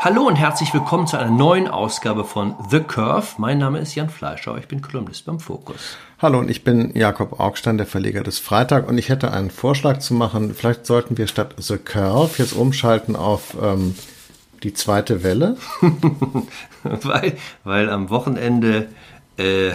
Hallo und herzlich willkommen zu einer neuen Ausgabe von The Curve. Mein Name ist Jan Fleischer, ich bin Kolumnist beim Fokus. Hallo und ich bin Jakob Augstein, der Verleger des Freitag und ich hätte einen Vorschlag zu machen. Vielleicht sollten wir statt The Curve jetzt umschalten auf ähm, die zweite Welle. weil, weil am Wochenende äh,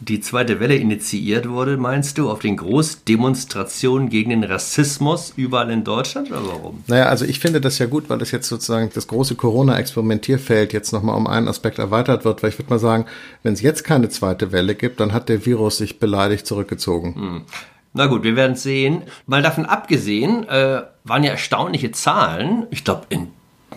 die zweite Welle initiiert wurde, meinst du, auf den Großdemonstrationen gegen den Rassismus überall in Deutschland oder warum? Naja, also ich finde das ja gut, weil das jetzt sozusagen das große Corona-Experimentierfeld jetzt nochmal um einen Aspekt erweitert wird, weil ich würde mal sagen, wenn es jetzt keine zweite Welle gibt, dann hat der Virus sich beleidigt zurückgezogen. Hm. Na gut, wir werden sehen. Mal davon abgesehen, äh, waren ja erstaunliche Zahlen. Ich glaube, in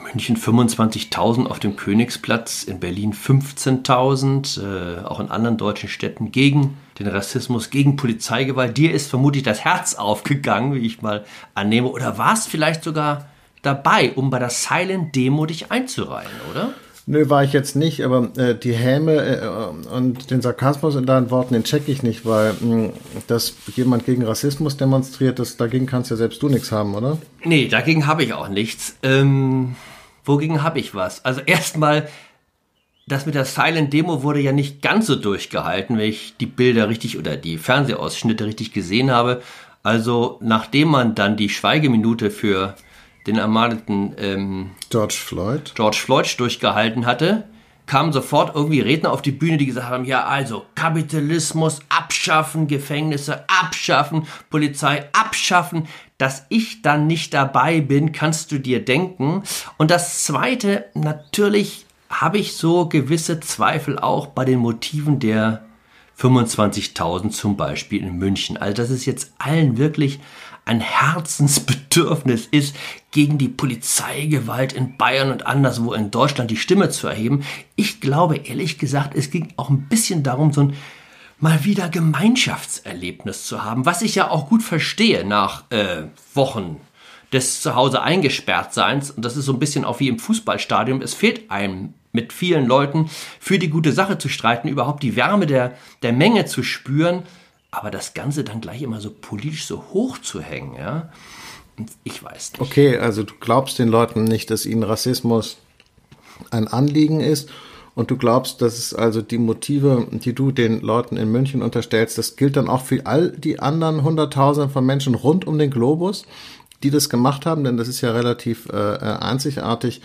München 25.000 auf dem Königsplatz, in Berlin 15.000, äh, auch in anderen deutschen Städten gegen den Rassismus, gegen Polizeigewalt. Dir ist vermutlich das Herz aufgegangen, wie ich mal annehme. Oder warst vielleicht sogar dabei, um bei der Silent Demo dich einzureihen, oder? Nö, war ich jetzt nicht, aber äh, die Häme äh, und den Sarkasmus in deinen Worten, den check ich nicht, weil mh, hm, dass jemand gegen Rassismus demonstriert, das, dagegen kannst ja selbst du nichts haben, oder? Nee, dagegen habe ich auch nichts. Ähm, wogegen habe ich was? Also erstmal, das mit der Silent Demo wurde ja nicht ganz so durchgehalten, wenn ich die Bilder richtig oder die Fernsehausschnitte richtig gesehen habe. Also nachdem man dann die Schweigeminute für den ermordeten ähm, George Floyd. George Floyd durchgehalten hatte, kamen sofort irgendwie Redner auf die Bühne, die gesagt haben, ja also Kapitalismus abschaffen, Gefängnisse abschaffen, Polizei abschaffen. Dass ich dann nicht dabei bin, kannst du dir denken. Und das Zweite, natürlich habe ich so gewisse Zweifel auch bei den Motiven der 25.000 zum Beispiel in München. Also dass es jetzt allen wirklich ein Herzensbedürfnis ist, gegen die Polizeigewalt in Bayern und anderswo in Deutschland die Stimme zu erheben. Ich glaube ehrlich gesagt, es ging auch ein bisschen darum, so ein mal wieder Gemeinschaftserlebnis zu haben, was ich ja auch gut verstehe nach äh, Wochen des Zuhause eingesperrt Seins. Und das ist so ein bisschen auch wie im Fußballstadion. Es fehlt einem mit vielen Leuten für die gute Sache zu streiten, überhaupt die Wärme der, der Menge zu spüren. Aber das Ganze dann gleich immer so politisch so hoch zu hängen, ja, ich weiß nicht. Okay, also du glaubst den Leuten nicht, dass ihnen Rassismus ein Anliegen ist und du glaubst, dass es also die Motive, die du den Leuten in München unterstellst, das gilt dann auch für all die anderen Hunderttausende von Menschen rund um den Globus, die das gemacht haben, denn das ist ja relativ äh, äh einzigartig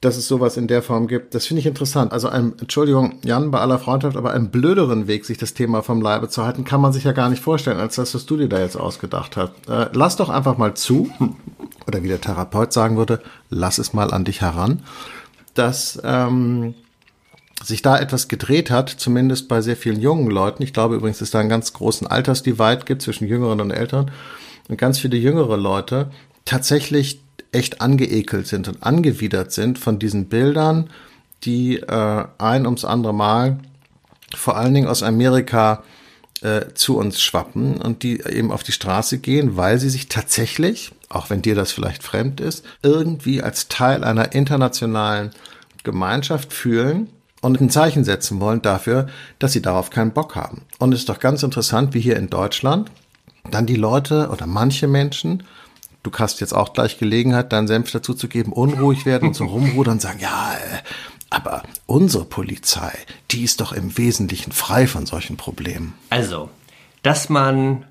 dass es sowas in der Form gibt. Das finde ich interessant. Also ein, Entschuldigung, Jan, bei aller Freundschaft, aber einen blöderen Weg, sich das Thema vom Leibe zu halten, kann man sich ja gar nicht vorstellen, als das, was du dir da jetzt ausgedacht hast. Äh, lass doch einfach mal zu, oder wie der Therapeut sagen würde, lass es mal an dich heran, dass ähm, sich da etwas gedreht hat, zumindest bei sehr vielen jungen Leuten. Ich glaube übrigens, dass da einen ganz großen Altersdivide gibt zwischen Jüngeren und Älteren. Und ganz viele jüngere Leute tatsächlich echt angeekelt sind und angewidert sind von diesen Bildern, die äh, ein ums andere Mal vor allen Dingen aus Amerika äh, zu uns schwappen und die eben auf die Straße gehen, weil sie sich tatsächlich, auch wenn dir das vielleicht fremd ist, irgendwie als Teil einer internationalen Gemeinschaft fühlen und ein Zeichen setzen wollen dafür, dass sie darauf keinen Bock haben. Und es ist doch ganz interessant, wie hier in Deutschland dann die Leute oder manche Menschen du hast jetzt auch gleich Gelegenheit, deinen Senf dazu zu geben, unruhig werden und so rumrudern und sagen, ja, äh, aber unsere Polizei, die ist doch im Wesentlichen frei von solchen Problemen. Also, dass man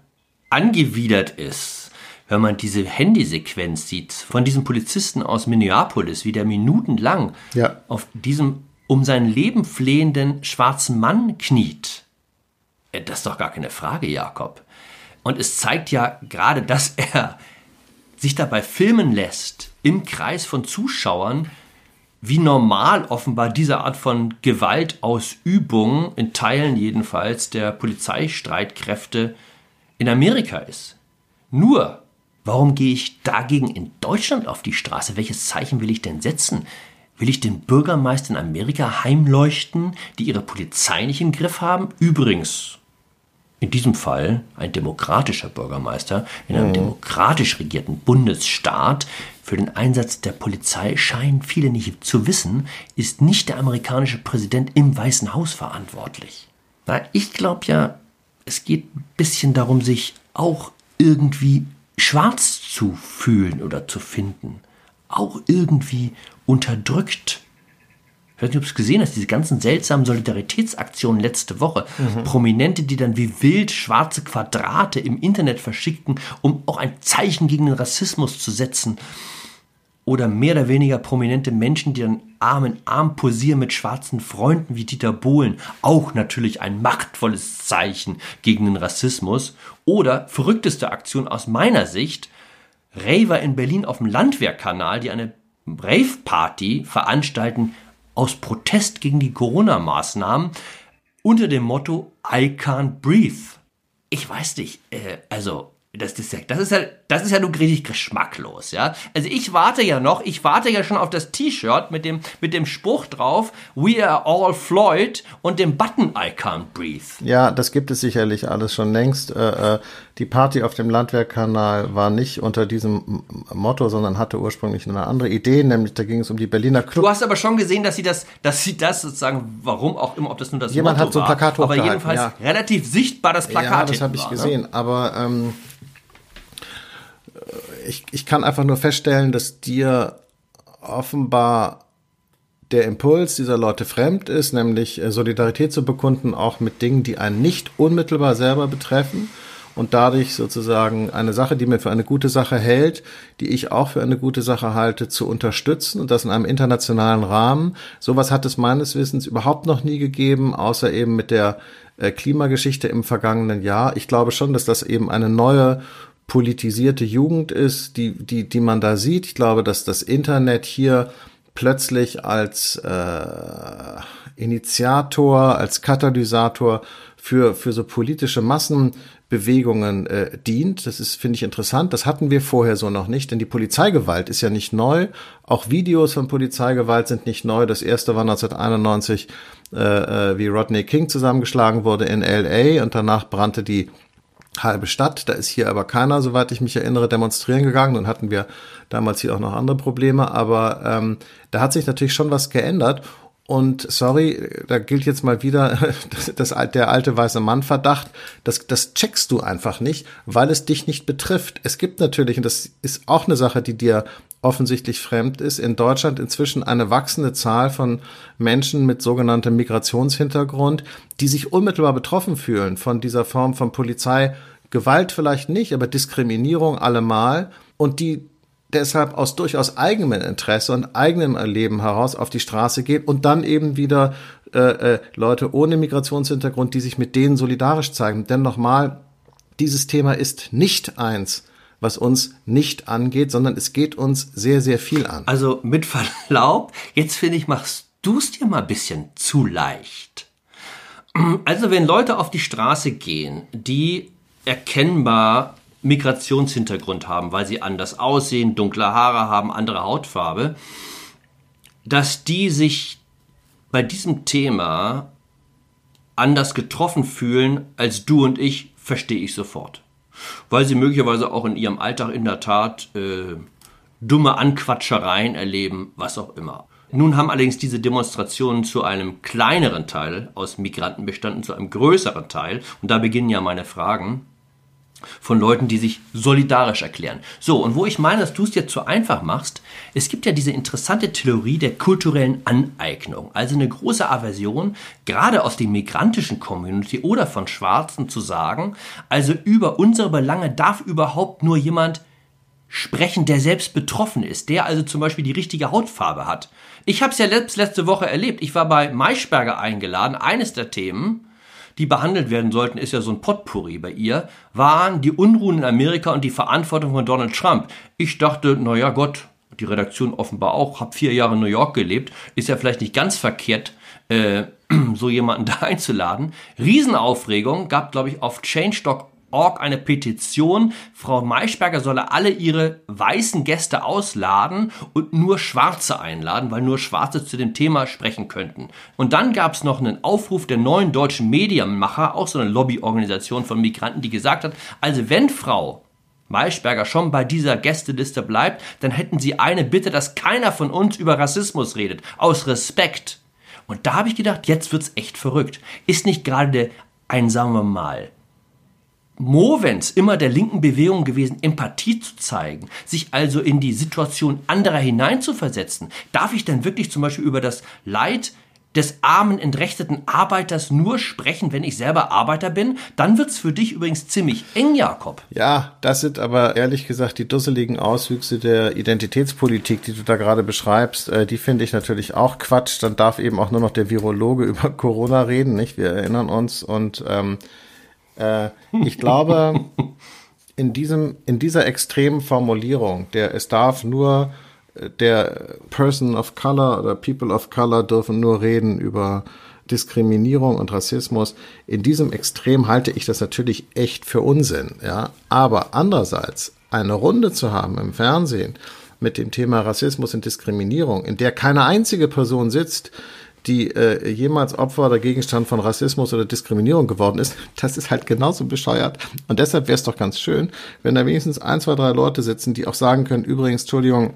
angewidert ist, wenn man diese Handysequenz sieht von diesem Polizisten aus Minneapolis, wie der minutenlang ja. auf diesem um sein Leben flehenden schwarzen Mann kniet. Äh, das ist doch gar keine Frage, Jakob. Und es zeigt ja gerade, dass er sich dabei filmen lässt im Kreis von Zuschauern, wie normal offenbar diese Art von Gewaltausübung in Teilen jedenfalls der Polizeistreitkräfte in Amerika ist. Nur, warum gehe ich dagegen in Deutschland auf die Straße? Welches Zeichen will ich denn setzen? Will ich den Bürgermeister in Amerika heimleuchten, die ihre Polizei nicht im Griff haben? Übrigens, in diesem Fall ein demokratischer Bürgermeister in einem mhm. demokratisch regierten Bundesstaat. Für den Einsatz der Polizei scheinen viele nicht zu wissen, ist nicht der amerikanische Präsident im Weißen Haus verantwortlich. Na, ich glaube ja, es geht ein bisschen darum, sich auch irgendwie schwarz zu fühlen oder zu finden. auch irgendwie unterdrückt. Ich weiß nicht, ob du es gesehen hast, diese ganzen seltsamen Solidaritätsaktionen letzte Woche. Mhm. Prominente, die dann wie wild schwarze Quadrate im Internet verschickten, um auch ein Zeichen gegen den Rassismus zu setzen. Oder mehr oder weniger prominente Menschen, die dann Arm in Arm posieren mit schwarzen Freunden wie Dieter Bohlen. Auch natürlich ein machtvolles Zeichen gegen den Rassismus. Oder verrückteste Aktion aus meiner Sicht, Raver in Berlin auf dem Landwehrkanal, die eine Rave-Party veranstalten aus Protest gegen die Corona-Maßnahmen unter dem Motto I can't breathe. Ich weiß nicht, äh, also das, das, das, ist ja, das ist ja nur richtig geschmacklos, ja. Also ich warte ja noch, ich warte ja schon auf das T-Shirt mit dem, mit dem Spruch drauf, We are all Floyd und dem Button I can't breathe. Ja, das gibt es sicherlich alles schon längst. Äh, äh, die Party auf dem Landwehrkanal war nicht unter diesem Motto, sondern hatte ursprünglich eine andere Idee, nämlich da ging es um die Berliner Club. Du hast aber schon gesehen, dass sie das, dass sie das sozusagen, warum auch immer, ob das nur das Jemand Motto hat so ein Plakat war, aber jedenfalls ja. relativ sichtbar das Plakat. Ja, das habe ich war, ne? gesehen, ne? aber ähm, ich, ich kann einfach nur feststellen, dass dir offenbar der Impuls dieser Leute fremd ist, nämlich äh, Solidarität zu bekunden, auch mit Dingen, die einen nicht unmittelbar selber betreffen und dadurch sozusagen eine Sache, die mir für eine gute Sache hält, die ich auch für eine gute Sache halte, zu unterstützen und das in einem internationalen Rahmen. Sowas hat es meines Wissens überhaupt noch nie gegeben, außer eben mit der äh, Klimageschichte im vergangenen Jahr. Ich glaube schon, dass das eben eine neue politisierte Jugend ist, die, die, die man da sieht. Ich glaube, dass das Internet hier plötzlich als äh, Initiator, als Katalysator für, für so politische Massenbewegungen äh, dient. Das ist, finde ich, interessant. Das hatten wir vorher so noch nicht, denn die Polizeigewalt ist ja nicht neu. Auch Videos von Polizeigewalt sind nicht neu. Das erste war 1991, äh, äh, wie Rodney King zusammengeschlagen wurde in LA und danach brannte die halbe Stadt. Da ist hier aber keiner, soweit ich mich erinnere, demonstrieren gegangen. Dann hatten wir damals hier auch noch andere Probleme. Aber ähm, da hat sich natürlich schon was geändert. Und sorry, da gilt jetzt mal wieder das, das, der alte weiße Mann Verdacht. Das, das checkst du einfach nicht, weil es dich nicht betrifft. Es gibt natürlich, und das ist auch eine Sache, die dir offensichtlich fremd ist, in Deutschland inzwischen eine wachsende Zahl von Menschen mit sogenanntem Migrationshintergrund, die sich unmittelbar betroffen fühlen von dieser Form von Polizeigewalt vielleicht nicht, aber Diskriminierung allemal. Und die deshalb aus durchaus eigenem Interesse und eigenem Erleben heraus auf die Straße gehen und dann eben wieder äh, äh, Leute ohne Migrationshintergrund, die sich mit denen solidarisch zeigen. Denn nochmal, dieses Thema ist nicht eins, was uns nicht angeht, sondern es geht uns sehr, sehr viel an. Also mit Verlaub, jetzt finde ich, machst du es dir mal ein bisschen zu leicht. Also wenn Leute auf die Straße gehen, die erkennbar Migrationshintergrund haben, weil sie anders aussehen, dunkle Haare haben, andere Hautfarbe, dass die sich bei diesem Thema anders getroffen fühlen als du und ich, verstehe ich sofort weil sie möglicherweise auch in ihrem Alltag in der Tat äh, dumme Anquatschereien erleben, was auch immer. Nun haben allerdings diese Demonstrationen zu einem kleineren Teil aus Migranten bestanden, zu einem größeren Teil, und da beginnen ja meine Fragen, von Leuten, die sich solidarisch erklären. So, und wo ich meine, dass du es dir zu einfach machst, es gibt ja diese interessante Theorie der kulturellen Aneignung, also eine große Aversion, gerade aus der migrantischen Community oder von Schwarzen zu sagen, also über unsere Belange darf überhaupt nur jemand sprechen, der selbst betroffen ist, der also zum Beispiel die richtige Hautfarbe hat. Ich habe es ja letzte Woche erlebt. Ich war bei Maischberger eingeladen. Eines der Themen die behandelt werden sollten, ist ja so ein Potpourri bei ihr, waren die Unruhen in Amerika und die Verantwortung von Donald Trump. Ich dachte, naja Gott, die Redaktion offenbar auch, habe vier Jahre in New York gelebt, ist ja vielleicht nicht ganz verkehrt, äh, so jemanden da einzuladen. Riesenaufregung gab, glaube ich, auf Change.org Org eine Petition, Frau Maischberger solle alle ihre weißen Gäste ausladen und nur Schwarze einladen, weil nur Schwarze zu dem Thema sprechen könnten. Und dann gab es noch einen Aufruf der neuen deutschen Medienmacher, auch so eine Lobbyorganisation von Migranten, die gesagt hat, also wenn Frau Maischberger schon bei dieser Gästeliste bleibt, dann hätten sie eine Bitte, dass keiner von uns über Rassismus redet, aus Respekt. Und da habe ich gedacht, jetzt wird's echt verrückt. Ist nicht gerade ein, sagen wir mal, Movens immer der linken Bewegung gewesen, Empathie zu zeigen, sich also in die Situation anderer hineinzuversetzen. Darf ich denn wirklich zum Beispiel über das Leid des armen, entrechteten Arbeiters nur sprechen, wenn ich selber Arbeiter bin, dann wird's für dich übrigens ziemlich eng, Jakob. Ja, das sind aber ehrlich gesagt die dusseligen Auswüchse der Identitätspolitik, die du da gerade beschreibst. Äh, die finde ich natürlich auch Quatsch. Dann darf eben auch nur noch der Virologe über Corona reden, nicht? Wir erinnern uns und ähm, äh, ich glaube, in diesem, in dieser extremen Formulierung, der es darf nur der Person of Color oder People of Color dürfen nur reden über Diskriminierung und Rassismus. In diesem Extrem halte ich das natürlich echt für Unsinn, ja. Aber andererseits eine Runde zu haben im Fernsehen mit dem Thema Rassismus und Diskriminierung, in der keine einzige Person sitzt, die äh, jemals Opfer oder Gegenstand von Rassismus oder Diskriminierung geworden ist, das ist halt genauso bescheuert. Und deshalb wäre es doch ganz schön, wenn da wenigstens ein, zwei, drei Leute sitzen, die auch sagen können, übrigens, Entschuldigung,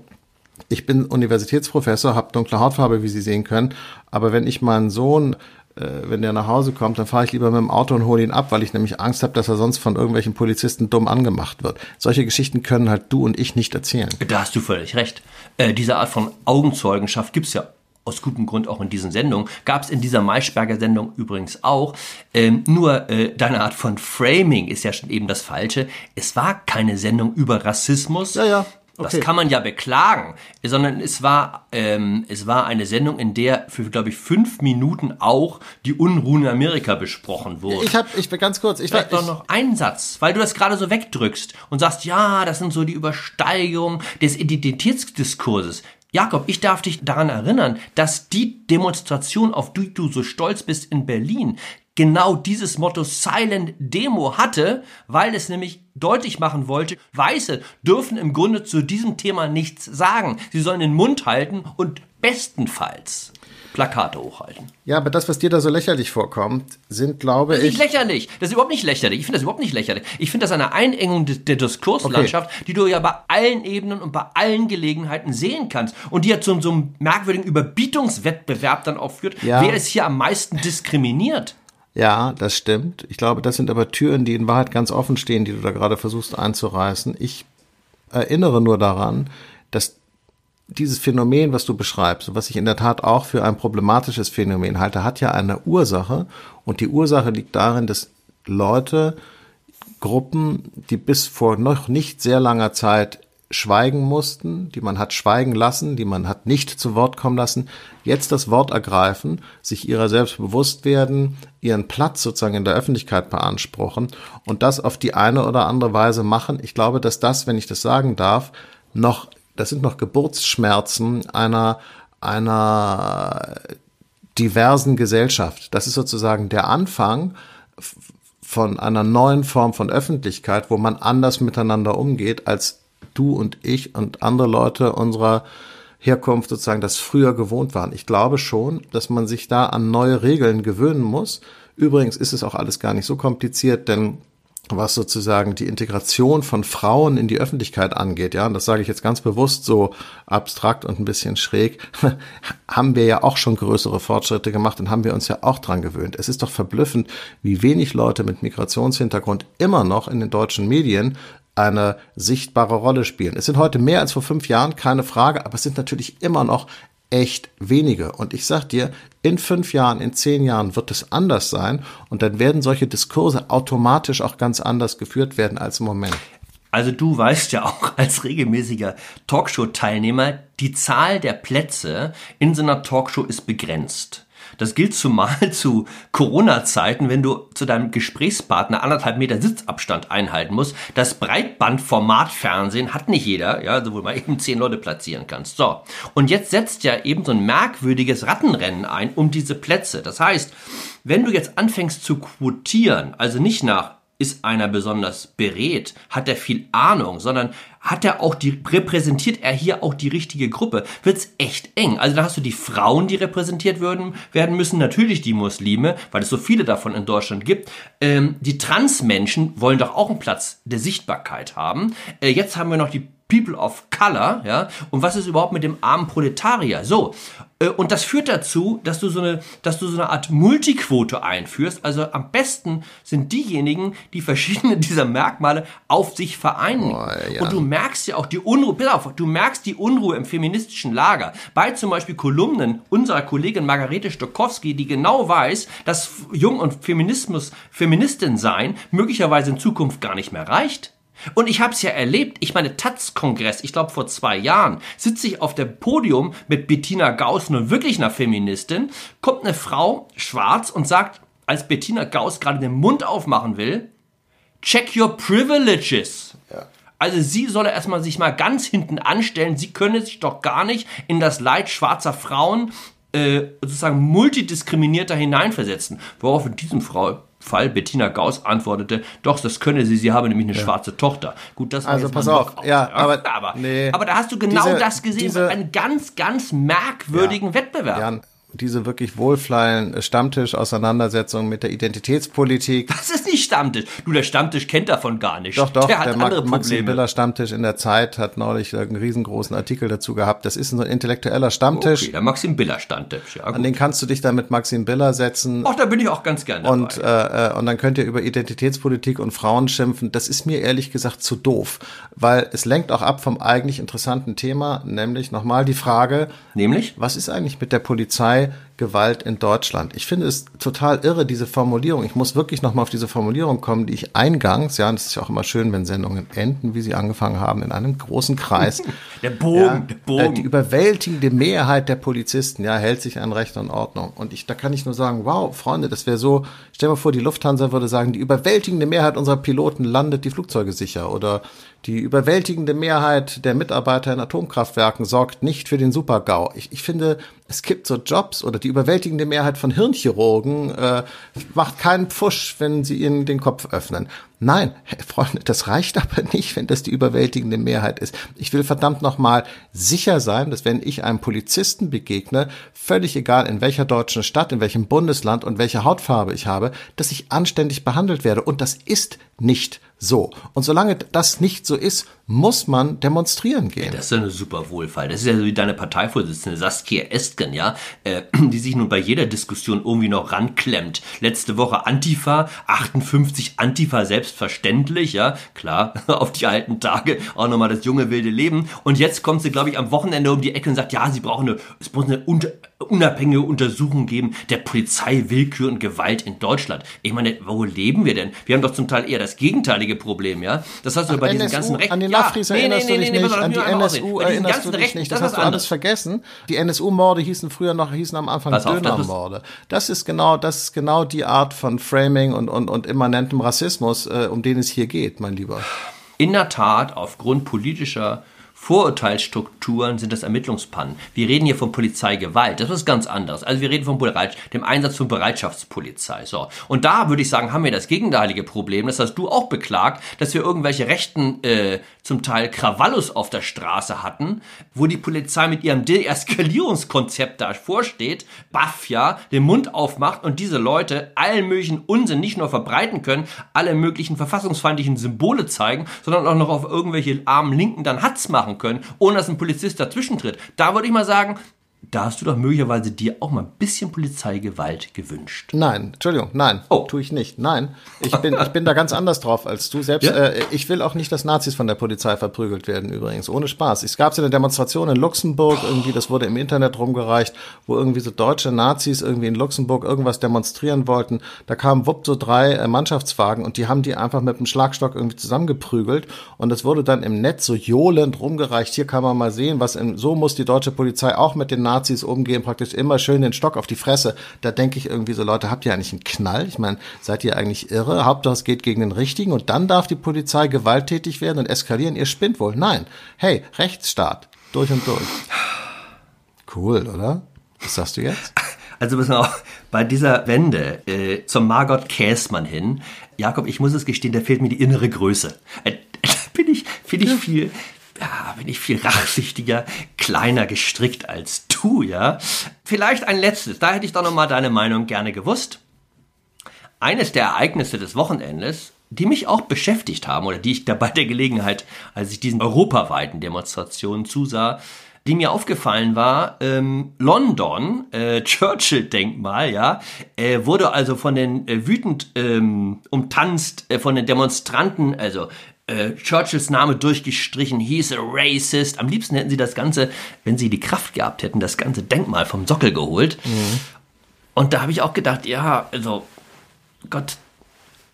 ich bin Universitätsprofessor, habe dunkle Hautfarbe, wie Sie sehen können, aber wenn ich meinen Sohn äh, wenn der nach Hause kommt, dann fahre ich lieber mit dem Auto und hole ihn ab, weil ich nämlich Angst habe, dass er sonst von irgendwelchen Polizisten dumm angemacht wird. Solche Geschichten können halt du und ich nicht erzählen. Da hast du völlig recht. Äh, diese Art von Augenzeugenschaft gibt's ja aus gutem Grund auch in diesen Sendungen. Gab es in dieser Maischberger-Sendung übrigens auch. Ähm, nur äh, deine Art von Framing ist ja schon eben das Falsche. Es war keine Sendung über Rassismus. Ja, ja. Okay. Das kann man ja beklagen, sondern es war, ähm, es war eine Sendung, in der für, glaube ich, fünf Minuten auch die Unruhen in Amerika besprochen wurden. Ich habe, ich ganz kurz, ich Vielleicht doch noch einen Satz, weil du das gerade so wegdrückst und sagst, ja, das sind so die Übersteigerungen des Identitätsdiskurses. Jakob, ich darf dich daran erinnern, dass die Demonstration, auf die du so stolz bist in Berlin, genau dieses Motto Silent Demo hatte, weil es nämlich deutlich machen wollte, Weiße dürfen im Grunde zu diesem Thema nichts sagen. Sie sollen den Mund halten und bestenfalls Plakate hochhalten. Ja, aber das, was dir da so lächerlich vorkommt, sind, glaube das ist ich. Nicht lächerlich. Das ist überhaupt nicht lächerlich. Ich finde das überhaupt nicht lächerlich. Ich finde das eine Einengung der Diskurslandschaft, okay. die du ja bei allen Ebenen und bei allen Gelegenheiten sehen kannst. Und die ja zu so einem merkwürdigen Überbietungswettbewerb dann auch führt, ja. wer es hier am meisten diskriminiert. Ja, das stimmt. Ich glaube, das sind aber Türen, die in Wahrheit ganz offen stehen, die du da gerade versuchst einzureißen. Ich erinnere nur daran, dass dieses Phänomen, was du beschreibst, was ich in der Tat auch für ein problematisches Phänomen halte, hat ja eine Ursache. Und die Ursache liegt darin, dass Leute, Gruppen, die bis vor noch nicht sehr langer Zeit schweigen mussten, die man hat schweigen lassen, die man hat nicht zu Wort kommen lassen, jetzt das Wort ergreifen, sich ihrer selbst bewusst werden, ihren Platz sozusagen in der Öffentlichkeit beanspruchen und das auf die eine oder andere Weise machen. Ich glaube, dass das, wenn ich das sagen darf, noch, das sind noch Geburtsschmerzen einer, einer diversen Gesellschaft. Das ist sozusagen der Anfang von einer neuen Form von Öffentlichkeit, wo man anders miteinander umgeht, als du und ich und andere Leute unserer Herkunft sozusagen das früher gewohnt waren. Ich glaube schon, dass man sich da an neue Regeln gewöhnen muss. Übrigens ist es auch alles gar nicht so kompliziert, denn was sozusagen die Integration von Frauen in die Öffentlichkeit angeht, ja, und das sage ich jetzt ganz bewusst so abstrakt und ein bisschen schräg, haben wir ja auch schon größere Fortschritte gemacht und haben wir uns ja auch dran gewöhnt. Es ist doch verblüffend, wie wenig Leute mit Migrationshintergrund immer noch in den deutschen Medien eine sichtbare Rolle spielen. Es sind heute mehr als vor fünf Jahren, keine Frage, aber es sind natürlich immer noch echt wenige. Und ich sag dir, in fünf Jahren, in zehn Jahren wird es anders sein und dann werden solche Diskurse automatisch auch ganz anders geführt werden als im Moment. Also du weißt ja auch als regelmäßiger Talkshow-Teilnehmer, die Zahl der Plätze in so einer Talkshow ist begrenzt. Das gilt zumal zu Corona-Zeiten, wenn du zu deinem Gesprächspartner anderthalb Meter Sitzabstand einhalten musst. Das Breitbandformatfernsehen hat nicht jeder, ja, also wo mal eben zehn Leute platzieren kannst. So. Und jetzt setzt ja eben so ein merkwürdiges Rattenrennen ein um diese Plätze. Das heißt, wenn du jetzt anfängst zu quotieren, also nicht nach ist einer besonders beredt, hat er viel Ahnung, sondern hat er auch die, repräsentiert er hier auch die richtige Gruppe, wird's echt eng. Also da hast du die Frauen, die repräsentiert werden, werden müssen, natürlich die Muslime, weil es so viele davon in Deutschland gibt. Ähm, die Transmenschen wollen doch auch einen Platz der Sichtbarkeit haben. Äh, jetzt haben wir noch die People of Color, ja, und was ist überhaupt mit dem armen Proletarier? So, äh, und das führt dazu, dass du so eine, dass du so eine Art Multiquote einführst. Also am besten sind diejenigen, die verschiedene dieser Merkmale auf sich vereinen. Oh, ja. Und du merkst ja auch die Unruhe, pass auf, du merkst die Unruhe im feministischen Lager. Bei zum Beispiel Kolumnen unserer Kollegin Margarete Stokowski, die genau weiß, dass Jung und Feminismus, Feministin sein möglicherweise in Zukunft gar nicht mehr reicht. Und ich habe es ja erlebt. Ich meine, Taz-Kongress, ich glaube vor zwei Jahren, sitze ich auf dem Podium mit Bettina Gauss, nun wirklich einer Feministin, kommt eine Frau, schwarz, und sagt, als Bettina Gauss gerade den Mund aufmachen will, check your privileges. Also sie solle erstmal sich mal ganz hinten anstellen. Sie könne sich doch gar nicht in das Leid schwarzer Frauen äh, sozusagen multidiskriminierter hineinversetzen. Worauf in diesem Frau Fall Bettina Gauss antwortete, doch, das könne sie, sie habe nämlich eine ja. schwarze Tochter. Gut, das war Also pass auf, auf, ja, aber, aber, nee, aber da hast du genau diese, das gesehen, diese, einen ganz, ganz merkwürdigen ja, Wettbewerb. Jan, diese wirklich wohlfeilen Stammtisch-Auseinandersetzungen mit der Identitätspolitik. Das ist nicht Stammtisch. Du, der Stammtisch kennt davon gar nicht. Doch, doch, der, hat der andere Ma Maxim Biller Stammtisch in der Zeit hat neulich einen riesengroßen Artikel dazu gehabt. Das ist ein intellektueller Stammtisch. Okay, der Maxim Biller Stammtisch, ja. Gut. An den kannst du dich dann mit Maxim Biller setzen. Ach, da bin ich auch ganz gerne dabei. Und, äh, äh, und dann könnt ihr über Identitätspolitik und Frauen schimpfen. Das ist mir ehrlich gesagt zu doof, weil es lenkt auch ab vom eigentlich interessanten Thema, nämlich nochmal die Frage. Nämlich? Was ist eigentlich mit der Polizei Китая Gewalt in Deutschland. Ich finde es total irre, diese Formulierung. Ich muss wirklich nochmal auf diese Formulierung kommen, die ich eingangs, ja, und es ist ja auch immer schön, wenn Sendungen enden, wie sie angefangen haben, in einem großen Kreis. der Bogen, ja, der Bogen. Die überwältigende Mehrheit der Polizisten, ja, hält sich an Recht und Ordnung. Und ich, da kann ich nur sagen, wow, Freunde, das wäre so, stell dir mal vor, die Lufthansa würde sagen, die überwältigende Mehrheit unserer Piloten landet die Flugzeuge sicher oder die überwältigende Mehrheit der Mitarbeiter in Atomkraftwerken sorgt nicht für den Supergau. Ich, ich finde, es gibt so Jobs oder die überwältigende Mehrheit von Hirnchirurgen äh, macht keinen Pfusch, wenn sie ihnen den Kopf öffnen. Nein, Freunde, das reicht aber nicht, wenn das die überwältigende Mehrheit ist. Ich will verdammt nochmal sicher sein, dass wenn ich einem Polizisten begegne, völlig egal in welcher deutschen Stadt, in welchem Bundesland und welche Hautfarbe ich habe, dass ich anständig behandelt werde. Und das ist nicht so. Und solange das nicht so ist, muss man demonstrieren gehen. Ja, das ist ja eine super Wohlfall. Das ist ja so wie deine Parteivorsitzende Saskia Estgen, ja, äh, die sich nun bei jeder Diskussion irgendwie noch ranklemmt. Letzte Woche Antifa, 58 Antifa selbstverständlich, ja, klar, auf die alten Tage auch nochmal das junge wilde Leben. Und jetzt kommt sie, glaube ich, am Wochenende um die Ecke und sagt, ja, sie brauchen eine, es muss eine unter, unabhängige Untersuchung geben der Polizei, Willkür und Gewalt in Deutschland. Ich meine, wo leben wir denn? Wir haben doch zum Teil eher das gegenteilige Problem, ja. Das hast du bei diesen ganzen Rechten. Lafris ja, erinnerst nee, nee, du dich nee, nicht, an die NSU erinnerst du dich nicht. Das, das hast du alles vergessen. Die NSU-Morde hießen früher noch, hießen am Anfang Dönermorde. Das ist genau, das ist genau die Art von Framing und, und, und immanentem Rassismus, äh, um den es hier geht, mein Lieber. In der Tat, aufgrund politischer Vorurteilsstrukturen sind das Ermittlungspannen. Wir reden hier von Polizeigewalt. Das ist ganz anders. Also wir reden von Bereit dem Einsatz von Bereitschaftspolizei. So. Und da würde ich sagen, haben wir das gegenteilige Problem. Das hast du auch beklagt, dass wir irgendwelche rechten, äh, zum Teil Krawallus auf der Straße hatten, wo die Polizei mit ihrem Deeskalierungskonzept da vorsteht, baff ja, den Mund aufmacht und diese Leute allen möglichen Unsinn nicht nur verbreiten können, alle möglichen verfassungsfeindlichen Symbole zeigen, sondern auch noch auf irgendwelche armen Linken dann Hatz machen machen können, ohne dass ein Polizist dazwischen tritt. Da würde ich mal sagen, da hast du doch möglicherweise dir auch mal ein bisschen Polizeigewalt gewünscht. Nein, Entschuldigung, nein, oh. tue ich nicht. Nein, ich bin, ich bin da ganz anders drauf als du selbst. Ja? Äh, ich will auch nicht, dass Nazis von der Polizei verprügelt werden, übrigens, ohne Spaß. Es gab so eine Demonstration in Luxemburg, irgendwie, das wurde im Internet rumgereicht, wo irgendwie so deutsche Nazis irgendwie in Luxemburg irgendwas demonstrieren wollten. Da kamen wupp so drei äh, Mannschaftswagen und die haben die einfach mit einem Schlagstock irgendwie zusammengeprügelt und es wurde dann im Netz so johlend rumgereicht. Hier kann man mal sehen, was in, so muss die deutsche Polizei auch mit den Nazis Nazis umgehen, praktisch immer schön den Stock auf die Fresse. Da denke ich irgendwie so, Leute, habt ihr eigentlich einen Knall? Ich meine, seid ihr eigentlich irre? Hauptsache es geht gegen den Richtigen und dann darf die Polizei gewalttätig werden und eskalieren. Ihr spinnt wohl. Nein. Hey, Rechtsstaat. Durch und durch. Cool, oder? Was sagst du jetzt? Also pass mal bei dieser Wende äh, zum Margot Käßmann hin, Jakob, ich muss es gestehen, da fehlt mir die innere Größe. Äh, bin ich, finde ich viel, ja, bin ich viel rachsichtiger, kleiner gestrickt als du, ja. Vielleicht ein letztes, da hätte ich doch noch mal deine Meinung gerne gewusst. Eines der Ereignisse des Wochenendes, die mich auch beschäftigt haben oder die ich da bei der Gelegenheit, als ich diesen europaweiten Demonstrationen zusah, die mir aufgefallen war, ähm, London, äh, Churchill-Denkmal, ja, äh, wurde also von den äh, wütend ähm, umtanzt, äh, von den Demonstranten, also äh, Churchills Name durchgestrichen, he's a racist. Am liebsten hätten sie das Ganze, wenn sie die Kraft gehabt hätten, das ganze Denkmal vom Sockel geholt. Mhm. Und da habe ich auch gedacht, ja, also Gott,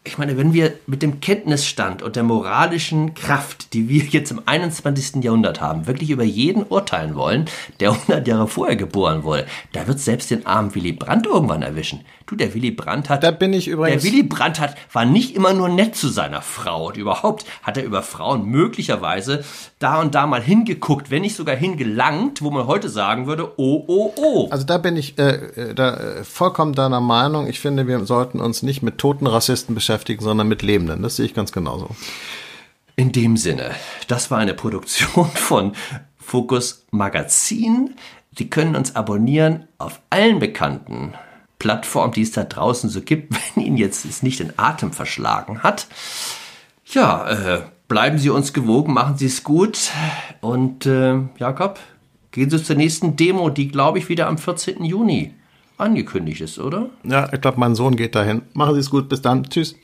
ich meine, wenn wir mit dem Kenntnisstand und der moralischen Kraft, die wir jetzt im 21. Jahrhundert haben, wirklich über jeden urteilen wollen, der 100 Jahre vorher geboren wurde, da wird selbst den armen Willy Brandt irgendwann erwischen. Du, der Willy Brandt hat. Da bin ich übrigens. Der Willy Brandt hat, war nicht immer nur nett zu seiner Frau. Und überhaupt hat er über Frauen möglicherweise da und da mal hingeguckt, wenn nicht sogar hingelangt, wo man heute sagen würde, oh, oh, oh. Also da bin ich äh, äh da, äh, vollkommen deiner Meinung. Ich finde, wir sollten uns nicht mit toten Rassisten beschäftigen, sondern mit Lebenden. Das sehe ich ganz genauso. In dem Sinne, das war eine Produktion von Fokus Magazin. Sie können uns abonnieren auf allen bekannten Plattform, die es da draußen so gibt, wenn Ihnen jetzt es nicht den Atem verschlagen hat. Ja, äh, bleiben Sie uns gewogen, machen Sie es gut. Und äh, Jakob, gehen Sie zur nächsten Demo, die, glaube ich, wieder am 14. Juni angekündigt ist, oder? Ja, ich glaube, mein Sohn geht dahin. Machen Sie es gut, bis dann. Tschüss.